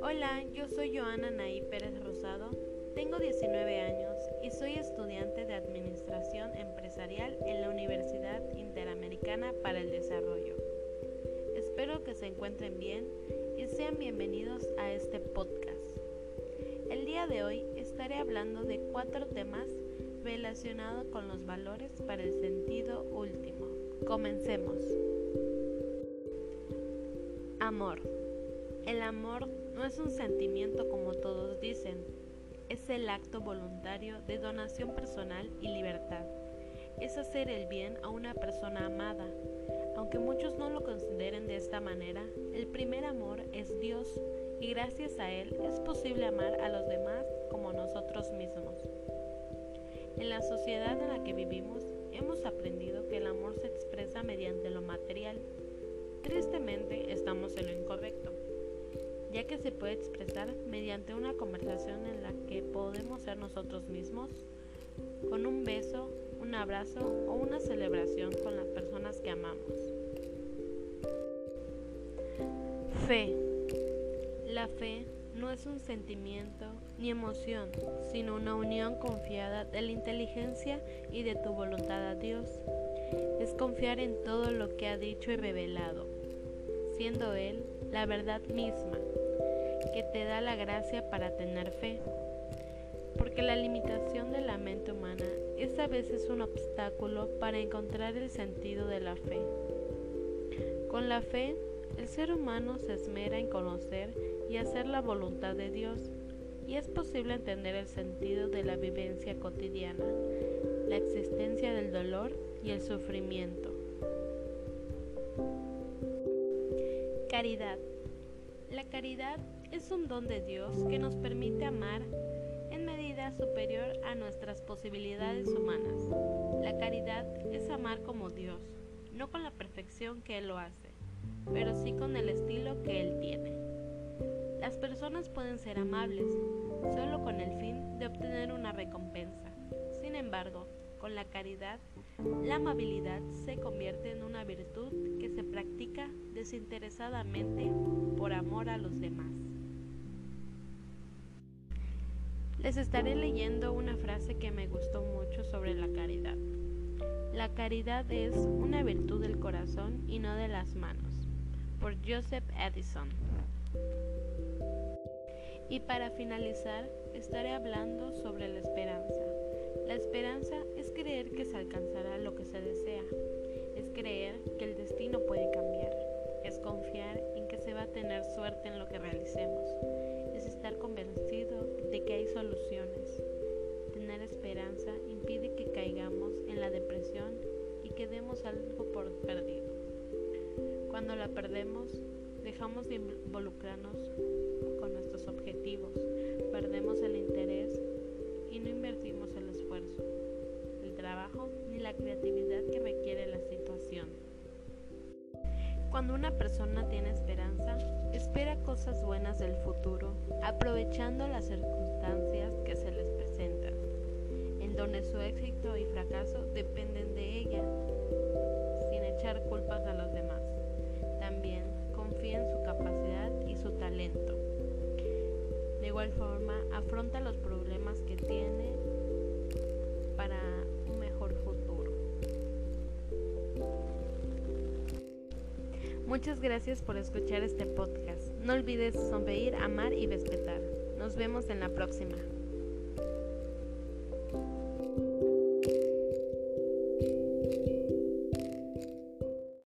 Hola, yo soy Joana Naí Pérez Rosado, tengo 19 años y soy estudiante de Administración Empresarial en la Universidad Interamericana para el Desarrollo. Espero que se encuentren bien y sean bienvenidos a este podcast. El día de hoy estaré hablando de cuatro temas relacionados con los valores para el sentido último. Comencemos. Amor. El amor no es un sentimiento como todos dicen, es el acto voluntario de donación personal y libertad. Es hacer el bien a una persona amada. Aunque muchos no lo consideren de esta manera, el primer amor es Dios y gracias a Él es posible amar a los demás como nosotros mismos. En la sociedad en la que vivimos hemos aprendido que el amor se expresa mediante lo material. Tristemente estamos en lo incorrecto ya que se puede expresar mediante una conversación en la que podemos ser nosotros mismos, con un beso, un abrazo o una celebración con las personas que amamos. Fe. La fe no es un sentimiento ni emoción, sino una unión confiada de la inteligencia y de tu voluntad a Dios. Es confiar en todo lo que ha dicho y revelado, siendo Él la verdad misma que te da la gracia para tener fe. Porque la limitación de la mente humana es a veces un obstáculo para encontrar el sentido de la fe. Con la fe, el ser humano se esmera en conocer y hacer la voluntad de Dios, y es posible entender el sentido de la vivencia cotidiana, la existencia del dolor y el sufrimiento. Caridad. La caridad es un don de Dios que nos permite amar en medida superior a nuestras posibilidades humanas. La caridad es amar como Dios, no con la perfección que Él lo hace, pero sí con el estilo que Él tiene. Las personas pueden ser amables solo con el fin de obtener una recompensa. Sin embargo, con la caridad, la amabilidad se convierte en una virtud que se practica desinteresadamente por amor a los demás. Les estaré leyendo una frase que me gustó mucho sobre la caridad. La caridad es una virtud del corazón y no de las manos, por Joseph Edison. Y para finalizar, estaré hablando sobre la esperanza. La esperanza es creer que se alcanzará lo que se desea, es creer que el destino puede cambiar, es confiar en que se va a tener suerte en lo que realicemos, es estar convencido de que hay soluciones. Tener esperanza impide que caigamos en la depresión y que demos algo por perdido. Cuando la perdemos, dejamos de involucrarnos con nuestros objetivos, perdemos el interés y no invertimos el esfuerzo, el trabajo ni la creatividad que requiere la situación. Cuando una persona tiene esperanza, espera cosas buenas del futuro, aprovechando las circunstancias que se les presentan, en donde su éxito y fracaso dependen de ella, De igual forma, afronta los problemas que tiene para un mejor futuro. Muchas gracias por escuchar este podcast. No olvides sonreír, amar y respetar. Nos vemos en la próxima.